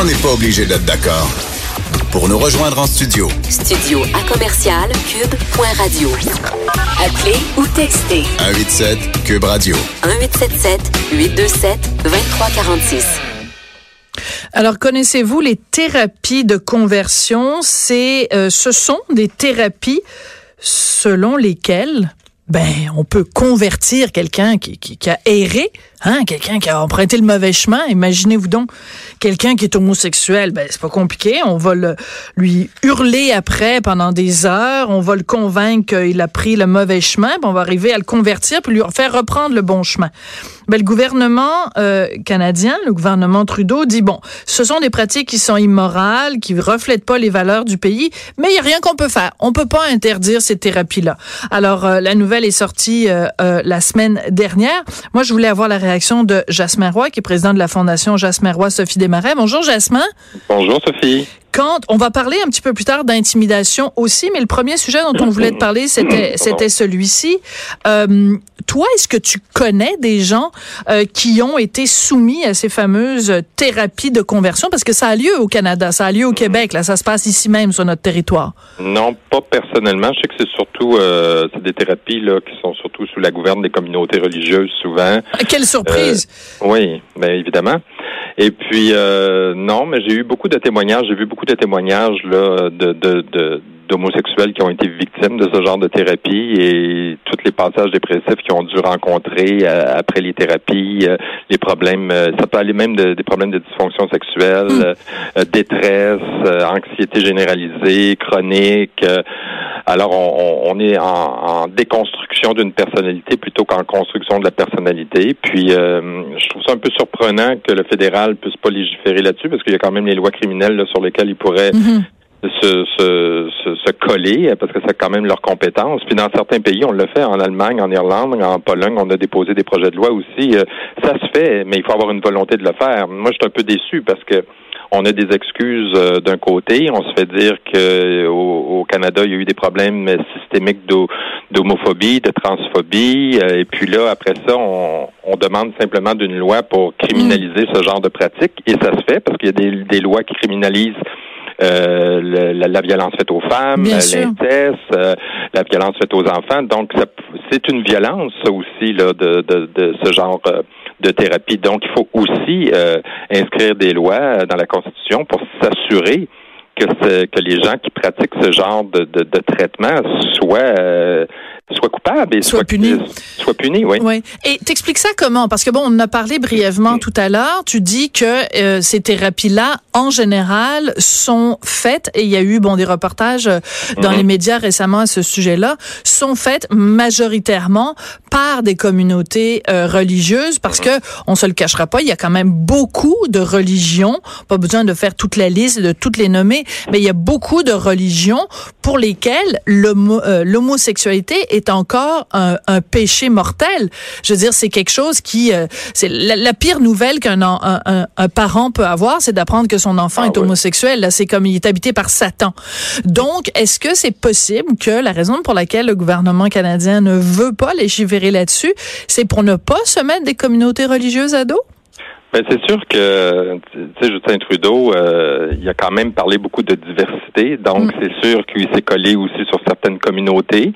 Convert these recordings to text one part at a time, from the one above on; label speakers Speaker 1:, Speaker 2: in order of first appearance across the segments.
Speaker 1: on n'est pas obligé d'être d'accord. Pour nous rejoindre en studio.
Speaker 2: Studio à commercial cube.radio. Appelez ou textez.
Speaker 1: 187 cube radio.
Speaker 2: 1877 827 2346.
Speaker 3: Alors, connaissez-vous les thérapies de conversion? C'est, euh, ce sont des thérapies selon lesquelles ben, on peut convertir quelqu'un qui, qui, a erré, hein, quelqu'un qui a emprunté le mauvais chemin. Imaginez-vous donc quelqu'un qui est homosexuel, ben c'est pas compliqué. On va le, lui hurler après pendant des heures, on va le convaincre qu'il a pris le mauvais chemin, puis on va arriver à le convertir puis lui faire reprendre le bon chemin. Ben, le gouvernement euh, canadien, le gouvernement Trudeau dit bon, ce sont des pratiques qui sont immorales, qui reflètent pas les valeurs du pays, mais il y a rien qu'on peut faire. On peut pas interdire ces thérapies-là. Alors euh, la nouvelle est sortie euh, la semaine dernière. Moi, je voulais avoir la réaction de Jasmin Roy, qui est président de la Fondation Jasmin Roy Sophie Desmarais. Bonjour Jasmin.
Speaker 4: Bonjour Sophie.
Speaker 3: Quand on va parler un petit peu plus tard d'intimidation aussi, mais le premier sujet dont on voulait te parler, c'était c'était celui-ci. Euh, toi, est-ce que tu connais des gens euh, qui ont été soumis à ces fameuses thérapies de conversion? Parce que ça a lieu au Canada, ça a lieu au Québec, là, ça se passe ici même sur notre territoire.
Speaker 4: Non, pas personnellement. Je sais que c'est surtout euh, c'est des thérapies là qui sont surtout sous la gouverne des communautés religieuses souvent.
Speaker 3: Quelle surprise
Speaker 4: Oui, mais évidemment. Et puis euh, non, mais j'ai eu beaucoup de témoignages, j'ai vu beaucoup de témoignages là de, de, d'homosexuels qui ont été victimes de ce genre de thérapie et tous les passages dépressifs qu'ils ont dû rencontrer euh, après les thérapies, euh, les problèmes, ça peut aller même des problèmes de dysfonction sexuelle, hmm. détresse, anxiété généralisée, chronique. alors on, on est en, en déconstruction d'une personnalité plutôt qu'en construction de la personnalité. Puis je trouve ça un peu surprenant que le fédéral puisse pas légiférer là-dessus parce qu'il y a quand même les lois criminelles sur lesquelles ils pourraient mhm. Se, se, se, coller parce que c'est quand même leur compétence. Puis dans certains pays, on le fait en Allemagne, en Irlande, en Pologne, on a déposé des projets de loi aussi. Euh, ça se fait, mais il faut avoir une volonté de le faire. Moi, je suis un peu déçu parce que on a des excuses euh, d'un côté, on se fait dire que au, Canada, il y a eu des problèmes systémiques d'homophobie, de transphobie, euh, et puis là, après ça, on, demande simplement d'une loi pour criminaliser ce genre de pratique, et ça se fait parce qu'il y a des, des lois qui criminalisent euh, la, violence faite aux femmes, l'inceste, la violence faite aux enfants. Donc, c'est une violence aussi là, de, de, de ce genre de thérapie. Donc, il faut aussi euh, inscrire des lois dans la Constitution pour s'assurer que, que les gens qui pratiquent ce genre de, de, de traitement soient euh, soit coupable et soit, puni. Soit puni, oui.
Speaker 3: oui. Et t'expliques ça comment? Parce que bon, on en a parlé brièvement tout à l'heure. Tu dis que euh, ces thérapies-là, en général, sont faites, et il y a eu bon des reportages euh, dans mhm. les médias récemment à ce sujet-là, sont faites majoritairement par des communautés euh, religieuses, parce mhm. que on se le cachera pas, il y a quand même beaucoup de religions. Pas besoin de faire toute la liste, de toutes les nommer, mais il y a beaucoup de religions pour lesquelles l'homosexualité est est encore un, péché mortel. Je veux dire, c'est quelque chose qui, euh, c'est la, pire nouvelle qu'un un, un, parent peut avoir, c'est d'apprendre que son enfant ah est homosexuel. Là, c'est comme il est habité par Satan. Donc, est-ce que c'est possible que la raison pour laquelle le gouvernement canadien ne veut pas légiférer là-dessus, c'est pour ne pas se mettre des communautés religieuses à dos?
Speaker 4: Ben, c'est sûr que, tu sais, Justin Trudeau, euh, il a quand même parlé beaucoup de diversité, donc mm. c'est sûr qu'il s'est collé aussi sur certaines communautés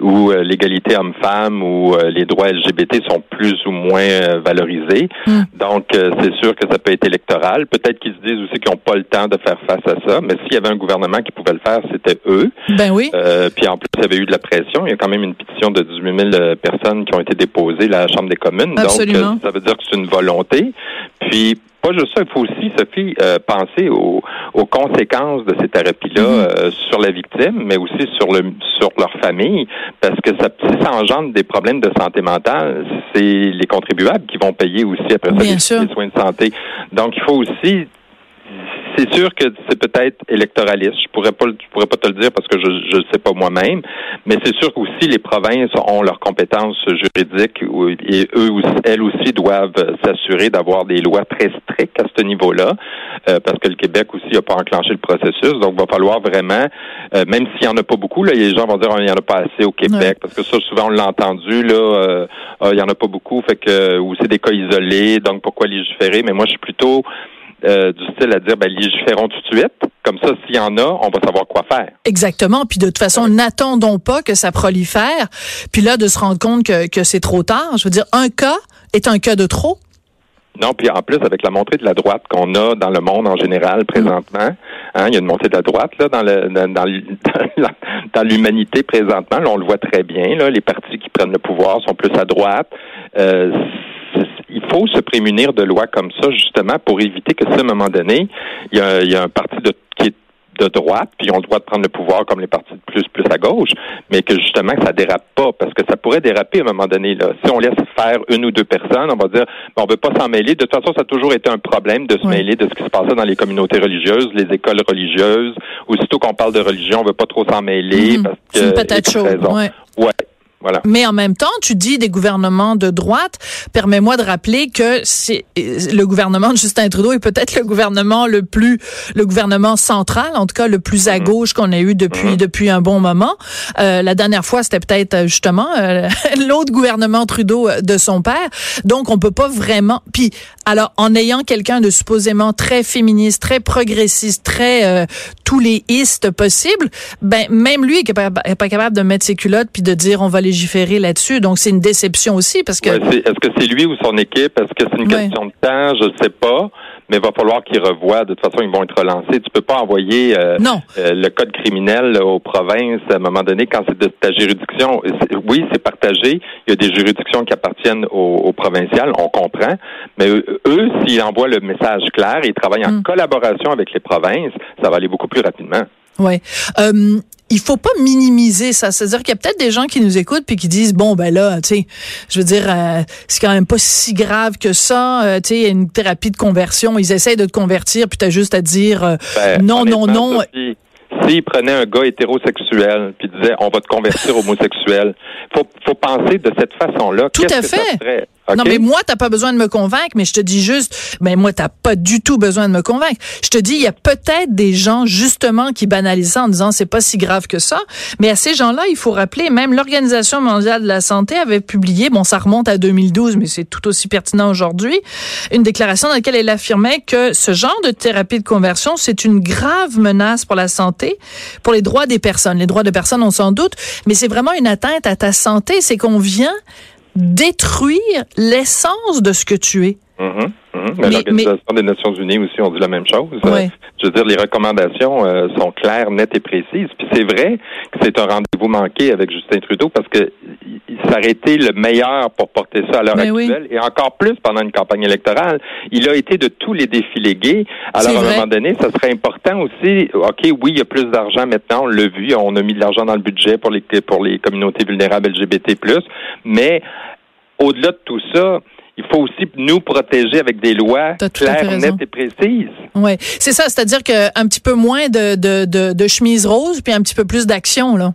Speaker 4: où euh, l'égalité homme-femme ou euh, les droits LGBT sont plus ou moins valorisés. Mm. Donc, c'est sûr que ça peut être électoral. Peut-être qu'ils se disent aussi qu'ils n'ont pas le temps de faire face à ça, mais s'il y avait un gouvernement qui pouvait le faire, c'était eux.
Speaker 3: Ben oui.
Speaker 4: puis en plus, il y avait eu de la pression. Il y a quand même une pétition de 18 000 personnes qui ont été déposées à la Chambre des communes.
Speaker 3: Absolument.
Speaker 4: Donc, ça veut dire que c'est une volonté. Puis, pas juste ça, il faut aussi, Sophie, euh, penser aux, conséquences de ces thérapies-là mm-hmm. euh, sur la victime, mais aussi sur le sur leur famille, parce que ça, si ça engendre des problèmes de santé mentale, c'est les contribuables qui vont payer aussi après ça les, soins de santé. Donc, il faut aussi c'est sûr que c'est peut-être électoraliste. Je pourrais pas, je pourrais pas te le dire parce que je ne sais pas moi-même, mais c'est sûr qu'aussi les provinces ont leurs compétences juridiques et eux aussi, elles aussi doivent s'assurer d'avoir des lois très strictes à ce niveau-là, euh, parce que le Québec aussi n'a pas enclenché le processus. Donc, il va falloir vraiment, euh, même s'il y en a pas beaucoup, là, les gens vont dire oh, il y en a pas assez au Québec, parce que ça souvent on l'a entendu là, euh, ah, il y en a pas beaucoup, fait que ou c'est des cas isolés, donc pourquoi légiférer? Mais moi, je suis plutôt euh, du style à dire, ben, légiférons tout de suite. Comme ça, s'il y en a, on va savoir quoi faire.
Speaker 3: Exactement. Puis de toute façon, n'attendons pas que ça prolifère. Puis là, de se rendre compte que, que c'est trop tard. Je veux dire, un cas est un cas de trop.
Speaker 4: Non, puis en plus, avec la montée de la droite qu'on a dans le monde en général présentement, hein, il y a une montée de la droite là, dans, le, dans, dans l'humanité présentement. Là, on le voit très bien. Là, les partis qui prennent le pouvoir sont plus à droite. Euh, il faut se prémunir de lois comme ça, justement, pour éviter que, à un moment donné, il y a, il y a un parti de, qui est de droite, puis ils ont le droit de prendre le pouvoir comme les partis de plus plus à gauche, mais que justement que ça dérape pas, parce que ça pourrait déraper à un moment donné. Là. Si on laisse faire une ou deux personnes, on va dire bon, on veut pas s'en mêler. De toute façon, ça a toujours été un problème de se mêler de ce qui se passait dans les communautés religieuses, les écoles religieuses. Aussitôt qu'on parle de religion, on veut pas trop s'en mêler
Speaker 3: mhm.
Speaker 4: parce que
Speaker 3: c'est une patate chaude.
Speaker 4: Ouais. ouais.
Speaker 3: Mais en même temps, tu dis des gouvernements de droite. Permets-moi de rappeler que c'est le gouvernement de Justin Trudeau est peut-être le gouvernement le plus, le gouvernement central, en tout cas le plus à mhm. gauche qu'on ait eu depuis mhm. depuis un bon moment. Euh, la dernière fois, c'était peut-être euh, justement euh, l'autre gouvernement Trudeau euh, de son père. Donc, on peut pas vraiment. Puis, alors, en ayant quelqu'un de supposément très féministe, très progressiste, très euh, tous les istes possibles, ben même lui est pas, est pas capable de mettre ses culottes puis de dire on va légiférer là-dessus. Donc, c'est une déception aussi parce que.
Speaker 4: est-ce que c'est lui ou son équipe? Est-ce que c'est une question de temps? Je ne sais pas. Mais il va falloir qu'ils revoient. De toute façon, ils vont être relancés. Tu peux pas envoyer euh, euh, le code criminel aux provinces à un moment donné quand c'est de ta juridiction. Oui, c'est partagé. Il y a des juridictions qui appartiennent aux, provinciales. On comprend. Mais eux, s'ils envoient le message clair et ils travaillent en mm. collaboration avec les provinces, ça va aller beaucoup plus rapidement.
Speaker 3: Oui. Euh, il faut pas minimiser ça. C'est-à-dire qu'il y a peut-être des gens qui nous écoutent puis qui disent bon ben là, tu sais, je veux dire, euh, c'est quand même pas si grave que ça. Euh, tu sais, une thérapie de conversion, ils essayent de te convertir puis t'as juste à dire euh, ben, non, non, non.
Speaker 4: S'ils prenaient un gars hétérosexuel puis disaient on va te convertir homosexuel, faut faut penser de cette façon-là.
Speaker 3: Tout à fait. Non, mais moi, t'as pas besoin de me convaincre, mais je te dis juste, mais moi, t'as pas du tout besoin de me convaincre. Je te dis, il y a peut-être des gens, justement, qui banalisent ça en disant c'est pas si grave que ça. Mais à ces gens-là, il faut rappeler, même l'Organisation mondiale de la santé avait publié, bon, ça remonte à 2012, mais c'est tout aussi pertinent aujourd'hui, une déclaration dans laquelle elle affirmait que ce genre de thérapie de conversion, c'est une grave menace pour la santé, pour les droits des personnes. Les droits des personnes, on s'en doute, mais c'est vraiment une atteinte à ta santé. C'est qu'on vient détruire l'essence de ce que tu es.
Speaker 4: Mm-hmm. L'Organisation des Nations Unies aussi ont dit la même chose. je veux dire, les recommandations euh, sont claires, nettes et précises. Puis c'est vrai que c'est un rendez-vous manqué avec Justin Trudeau parce que ça aurait été le meilleur pour porter ça à l'heure actuelle et encore plus pendant une campagne électorale. Il a été de tous les défilés gays. Alors à un moment donné, ça serait important aussi. Ok, oui, il y a plus d'argent maintenant. On l'a vu, on a mis de l'argent dans le budget pour les pour les communautés vulnérables LGBT+. Mais au-delà de tout ça, il faut aussi nous protéger avec des lois claires, nettes et précises.
Speaker 3: Oui, c'est ça, c'est-à-dire qu'un petit peu moins de, de, de, de chemise rose, puis un petit peu plus d'action, là.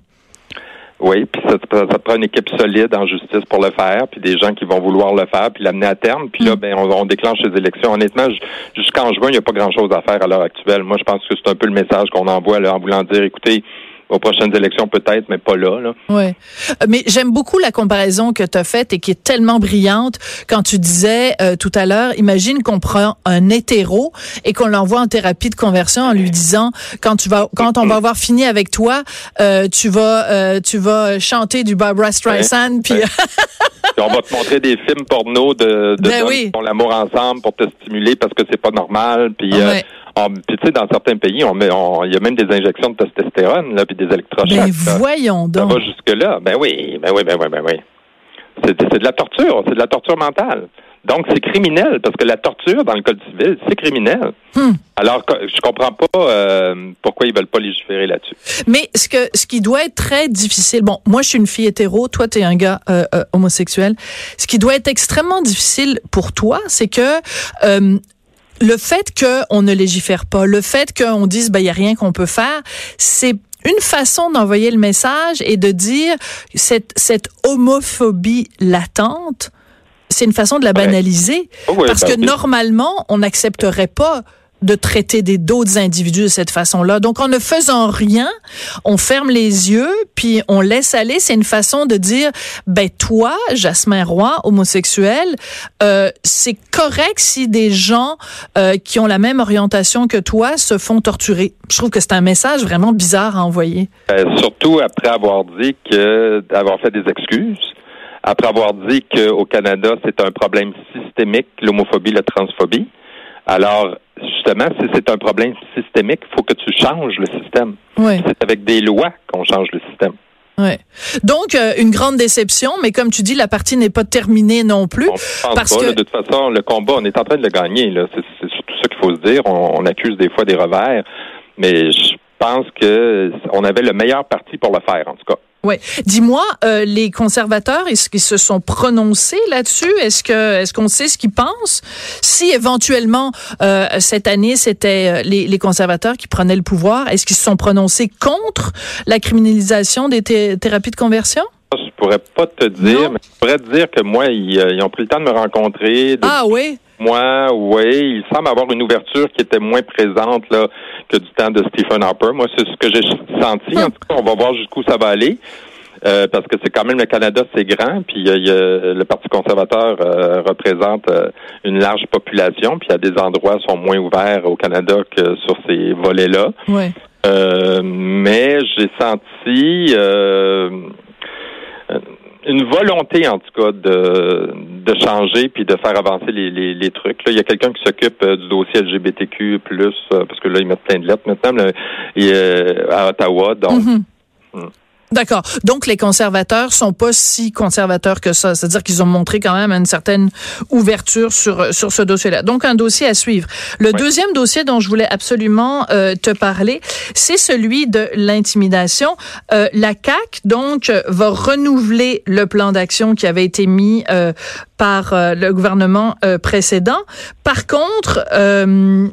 Speaker 4: Oui, puis ça, ça, prend une équipe solide en justice pour le faire, puis des gens qui vont vouloir le faire, puis l'amener à terme. Puis là, mm. ben, on, déclenche les élections. Honnêtement, jusqu'en juin, il n'y a pas grand-chose à faire à l'heure actuelle. Moi, je pense que c'est un peu le message qu'on envoie là, en voulant dire, écoutez, aux prochaines élections peut-être, mais pas là. là.
Speaker 3: Oui. Euh, mais j'aime beaucoup la comparaison que tu as faite et qui est tellement brillante quand tu disais euh, tout à l'heure, imagine qu'on prend un hétéro et qu'on l'envoie en thérapie de conversion en lui disant quand tu vas quand on va avoir fini avec toi, euh, tu vas euh, tu vas chanter du Barbara Streisand puis
Speaker 4: on va te montrer des films porno de, de ben qui font l'amour ensemble pour te stimuler parce que c'est pas normal puis ah, puis tu sais, dans certains pays, on met, il y a même des injections de testostérone, là, puis des électrochocs.
Speaker 3: Ben voyons donc.
Speaker 4: Ça va jusque là. Ben oui, ben oui, ben oui, ben oui. C'est de la torture, c'est de la torture mentale. Donc, c'est criminel, parce que la torture, dans le Code civil, c'est criminel. Hmm. Alors, je comprends pas euh, pourquoi ils veulent pas légiférer là-dessus.
Speaker 3: Mais ce que ce qui doit être très difficile, bon, moi, je suis une fille hétéro, toi, tu es un gars euh, euh, homosexuel. Ce qui doit être extrêmement difficile pour toi, c'est que le fait qu'on ne légifère pas, le fait qu'on dise ben il y a rien qu'on peut faire, c'est une façon d'envoyer le message et de dire cette cette homophobie latente, c'est une façon de la banaliser. Oh parce que ben normalement on n'accepterait pas de traiter des d'autres individus de cette façon-là. Donc, en ne faisant rien, on ferme les yeux, puis on laisse aller. C'est une façon de dire, ben toi, Jasmin Roy, homosexuel, euh, c'est correct si des gens euh, qui ont la même orientation que toi se font torturer. Je trouve que c'est un message vraiment bizarre à envoyer.
Speaker 4: Euh, surtout après avoir dit que d'avoir fait des excuses après avoir dit qu'au Canada, c'est un problème systémique, l'homophobie, la transphobie. Alors, justement, si c'est un problème systémique, il faut que tu changes le système.
Speaker 3: Oui.
Speaker 4: C'est avec des lois qu'on change le système.
Speaker 3: Ouais. Donc, euh, une grande déception, mais comme tu dis, la partie n'est pas terminée non plus.
Speaker 4: On pense
Speaker 3: parce
Speaker 4: pas,
Speaker 3: que
Speaker 4: là, de toute façon, le combat, on est en train de le gagner. c'est surtout ça qu'il faut se dire. On, on accuse des fois des revers, mais je pense que on avait le meilleur parti pour le faire, en tout cas.
Speaker 3: Ouais. Dis-moi, euh, les conservateurs, est-ce qu'ils se sont prononcés là-dessus? Est-ce que, est-ce qu'on sait ce qu'ils pensent? Si éventuellement euh, cette année c'était euh, les, les conservateurs qui prenaient le pouvoir, est-ce qu'ils se sont prononcés contre la criminalisation des thé- thérapies de conversion?
Speaker 4: Je pourrais pas te dire,
Speaker 3: Non.
Speaker 4: mais je pourrais te dire que moi, ils, euh, ils ont pris le temps de me rencontrer. de
Speaker 3: Ah oui.
Speaker 4: Moi, oui, il semble avoir une ouverture qui était moins présente là que du temps de Stephen Harper. Moi, c'est ce que j'ai senti. En tout cas, on va voir jusqu'où ça va aller. Euh, parce que c'est quand même le Canada, c'est grand, puis euh, il y a- le Parti conservateur euh, représente une large population, puis il y a des endroits qui sont moins ouverts au Canada que sur ces volets-là.
Speaker 3: Ouais.
Speaker 4: Mais j'ai senti une volonté, en tout cas, de, de changer puis de faire avancer les, les, les trucs. Là, il y a quelqu'un qui s'occupe euh, du dossier LGBTQ+, euh, parce que là, ils mettent plein de lettres maintenant, là, et, euh, à Ottawa. Donc,
Speaker 3: Mhm.
Speaker 4: Mm.
Speaker 3: D'accord. Donc les conservateurs sont pas si conservateurs que ça. C'est-à-dire qu'ils ont montré quand même une certaine ouverture sur sur ce dossier-là. Donc un dossier à suivre. Le deuxième dossier dont je voulais absolument euh, te parler, c'est celui de l'intimidation. Euh, la CAC donc va renouveler le plan d'action qui avait été mis euh, par le gouvernement euh, précédent. Par contre, euh,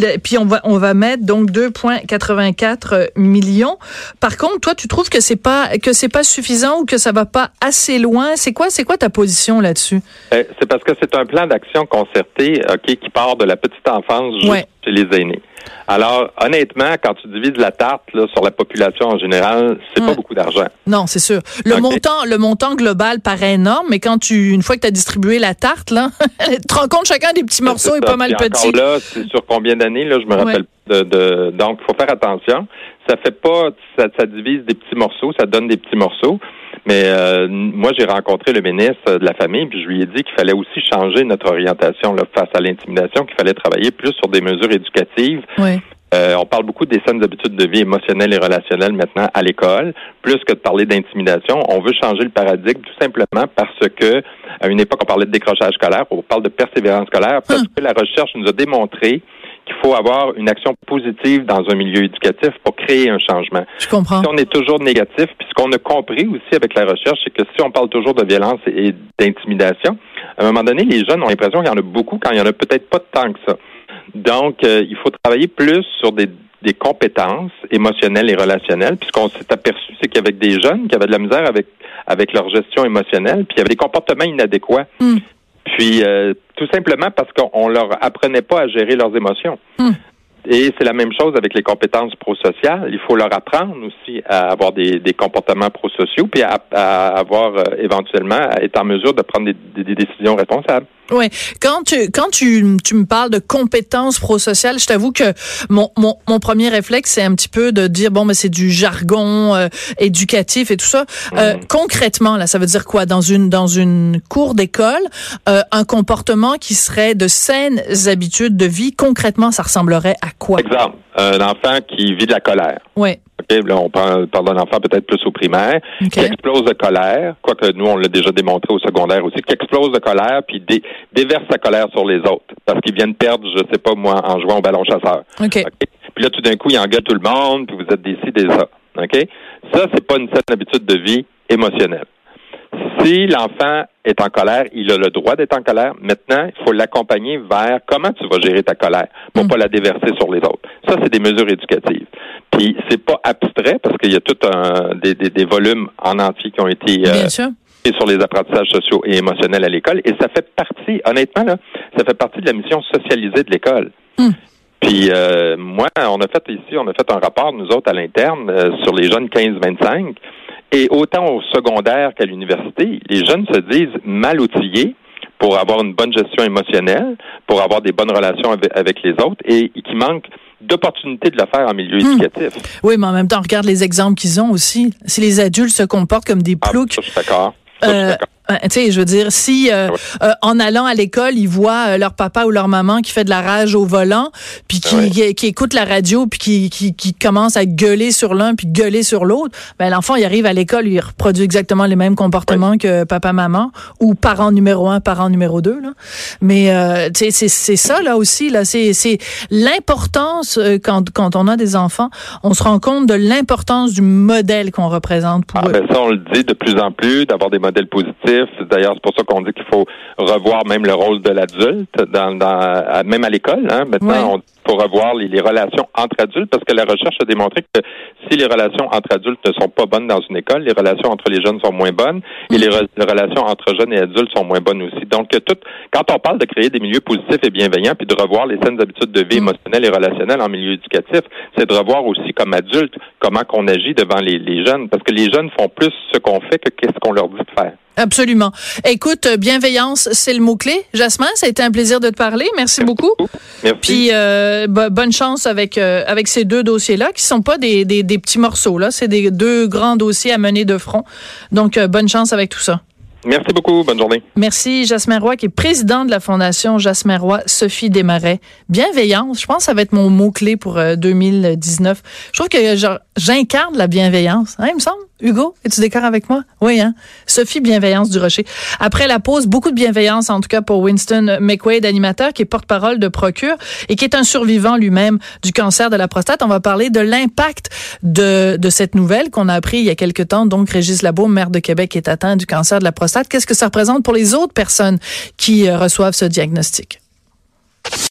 Speaker 3: le- puis on va on va mettre donc 2,84 millions. Par contre, toi, tu trouves que c'est pas que c'est pas suffisant ou que ça va pas assez loin? C'est quoi c'est quoi ta position là-dessus?
Speaker 4: Euh, c'est parce que c'est un plan d'action concerté ok, qui part de la petite enfance jusqu'à
Speaker 3: Ouais.
Speaker 4: les aînés. Alors, honnêtement, quand tu divises la tarte là, sur la population en général, c'est
Speaker 3: Ouais.
Speaker 4: pas beaucoup d'argent.
Speaker 3: Non, c'est sûr. Le montant le montant global paraît énorme, mais quand tu une fois que tu as distribué la tarte là, tu te rends compte chacun des petits morceaux est pas mal petit.
Speaker 4: Là, c'est sur combien d'années, là, je me rappelle de, de donc il faut faire attention. Ça fait pas ça, ça divise des petits morceaux, ça donne des petits morceaux. Mais euh, moi, j'ai rencontré le ministre de la Famille, puis je lui ai dit qu'il fallait aussi changer notre orientation là, face à l'intimidation, qu'il fallait travailler plus sur des mesures éducatives.
Speaker 3: Ouais.
Speaker 4: Euh, on parle beaucoup des saines habitudes de vie émotionnelles et relationnelles maintenant à l'école, plus que de parler d'intimidation. On veut changer le paradigme tout simplement parce que à une époque on parlait de décrochage scolaire, on parle de persévérance scolaire parce
Speaker 3: Hum.
Speaker 4: que la recherche nous a démontré qu'il faut avoir une action positive dans un milieu éducatif pour créer un changement.
Speaker 3: Je comprends.
Speaker 4: Si on est toujours négatif, puis ce qu'on a compris aussi avec la recherche, c'est que si on parle toujours de violence et d'intimidation, à un moment donné, les jeunes ont l'impression qu'il y en a beaucoup quand il y en a peut-être pas tant que ça. Donc, euh, il faut travailler plus sur des, des compétences émotionnelles et relationnelles. Puis ce qu'on s'est aperçu, c'est qu'avec des jeunes qui avaient de la misère avec avec leur gestion émotionnelle, puis il y avait des comportements inadéquats.
Speaker 3: Hmm.
Speaker 4: Puis euh, tout simplement parce qu'on leur apprenait pas à gérer leurs émotions.
Speaker 3: Hmm.
Speaker 4: Et c'est la même chose avec les compétences prosociales. Il faut leur apprendre aussi à avoir des, des comportements prosociaux, puis à, à avoir euh, éventuellement à être en mesure de prendre des, des- des décisions responsables.
Speaker 3: Ouais. Quand tu quand tu, tu me parles de compétences prosociales, je t'avoue que mon, mon, mon premier réflexe c'est un petit peu de dire bon mais c'est du jargon euh, éducatif et tout ça. Euh, concrètement là, ça veut dire quoi? Dans une dans une cour d'école, euh, un comportement qui serait de saines habitudes de vie. Concrètement, ça ressemblerait à quoi?
Speaker 4: Exemple, un enfant qui vit de la colère.
Speaker 3: Ouais.
Speaker 4: OK, là, on parle, parle d'un enfant peut-être plus au primaire,
Speaker 3: Ok.
Speaker 4: qui explose de colère, quoique nous, on l'a déjà démontré au secondaire aussi, qui explose de colère puis dé- déverse sa colère sur les autres parce qu'ils viennent perdre, je sais pas moi, en jouant au ballon chasseur.
Speaker 3: Ok.
Speaker 4: OK? Puis là, tout d'un coup, il engueule tout le monde, puis vous êtes des ci, des ça. OK? Ça, c'est pas une saine habitude de vie émotionnelle. Si l'enfant est en colère, il a le droit d'être en colère. Maintenant, il faut l'accompagner vers comment tu vas gérer ta colère pour
Speaker 3: Mm.
Speaker 4: pas la déverser sur les autres. Ça, c'est des mesures éducatives. Puis c'est pas abstrait parce qu'il y a tout un des, des, des volumes en entier qui ont été euh,
Speaker 3: Bien sûr.
Speaker 4: Et sur les apprentissages sociaux et émotionnels à l'école. Et ça fait partie, honnêtement, là, ça fait partie de la mission socialisée de l'école.
Speaker 3: Hmm.
Speaker 4: Puis euh, moi, on a fait ici, on a fait un rapport, nous autres, à l'interne, euh, sur les jeunes 15-25. Et autant au secondaire qu'à l'université, les jeunes se disent mal outillés pour avoir une bonne gestion émotionnelle, pour avoir des bonnes relations avec, les autres, et qui manquent d'opportunités de le faire en milieu hmm. éducatif.
Speaker 3: Oui, mais en même temps, regarde les exemples qu'ils ont aussi. Si les adultes se comportent comme des ah, ploucs,
Speaker 4: je suis d'accord.
Speaker 3: Euh, tu sais, je veux dire, si euh, euh, en allant à l'école, ils voient leur papa ou leur maman qui fait de la rage au volant, puis qui, qui, écoute la radio, puis qui, qui, qui, commence à gueuler sur l'un, puis gueuler sur l'autre, ben l'enfant, il arrive à l'école, il reproduit exactement les mêmes comportements que papa-maman, ou parent numéro un, parent numéro deux. Là. Mais tu sais, c'est ça là aussi, là, c'est l'importance quand, quand on a des enfants, on se rend compte de l'importance du modèle qu'on représente pour
Speaker 4: ah,
Speaker 3: eux.
Speaker 4: Ben ça, on le dit de plus en plus, d'avoir des modèles positifs D'ailleurs, c'est pour ça qu'on dit qu'il faut revoir même le rôle de l'adulte, dans, dans, même à l'école. Hein. Maintenant, on faut revoir les, relations entre adultes parce que la recherche a démontré que si les relations entre adultes ne sont pas bonnes dans une école, les relations entre les jeunes sont moins bonnes et les, relations entre jeunes et adultes sont moins bonnes aussi. Donc, tout, quand on parle de créer des milieux positifs et bienveillants puis de revoir les saines habitudes de vie mm. émotionnelles et relationnelles en milieu éducatif, c'est de revoir aussi comme adulte comment qu'on agit devant les, les jeunes parce que les jeunes font plus ce qu'on fait que qu'est-ce qu'on leur dit de faire.
Speaker 3: Absolument. Écoute, bienveillance, c'est le mot-clé. Jasmin, ça a été un plaisir de te parler. Merci, beaucoup.
Speaker 4: Merci.
Speaker 3: Puis euh, bonne chance avec euh, avec ces deux dossiers-là, qui sont pas des, des, des petits morceaux. là. C'est des deux grands dossiers à mener de front. Donc, euh, bonne chance avec tout ça.
Speaker 4: Merci beaucoup. Bonne journée.
Speaker 3: Merci, Jasmin Roy, qui est président de la Fondation Jasmin Roy, Sophie Desmarais. Bienveillance, je pense que ça va être mon mot-clé pour 2019. Je trouve que j'incarne la bienveillance, hein, il me semble. Hugo, es-tu d'accord avec moi? Oui, hein? Sophie Bienveillance du Rocher. Après la pause, beaucoup de bienveillance, en tout cas pour Winston McQuaid, animateur, qui est porte-parole de Procure et qui est un survivant lui-même du cancer de la prostate. On va parler de l'impact de, de cette nouvelle qu'on a appris il y a quelque temps. Donc, Régis Labo, maire de Québec, est atteint du cancer de la prostate. Qu'est-ce que ça représente pour les autres personnes qui euh, reçoivent ce diagnostic?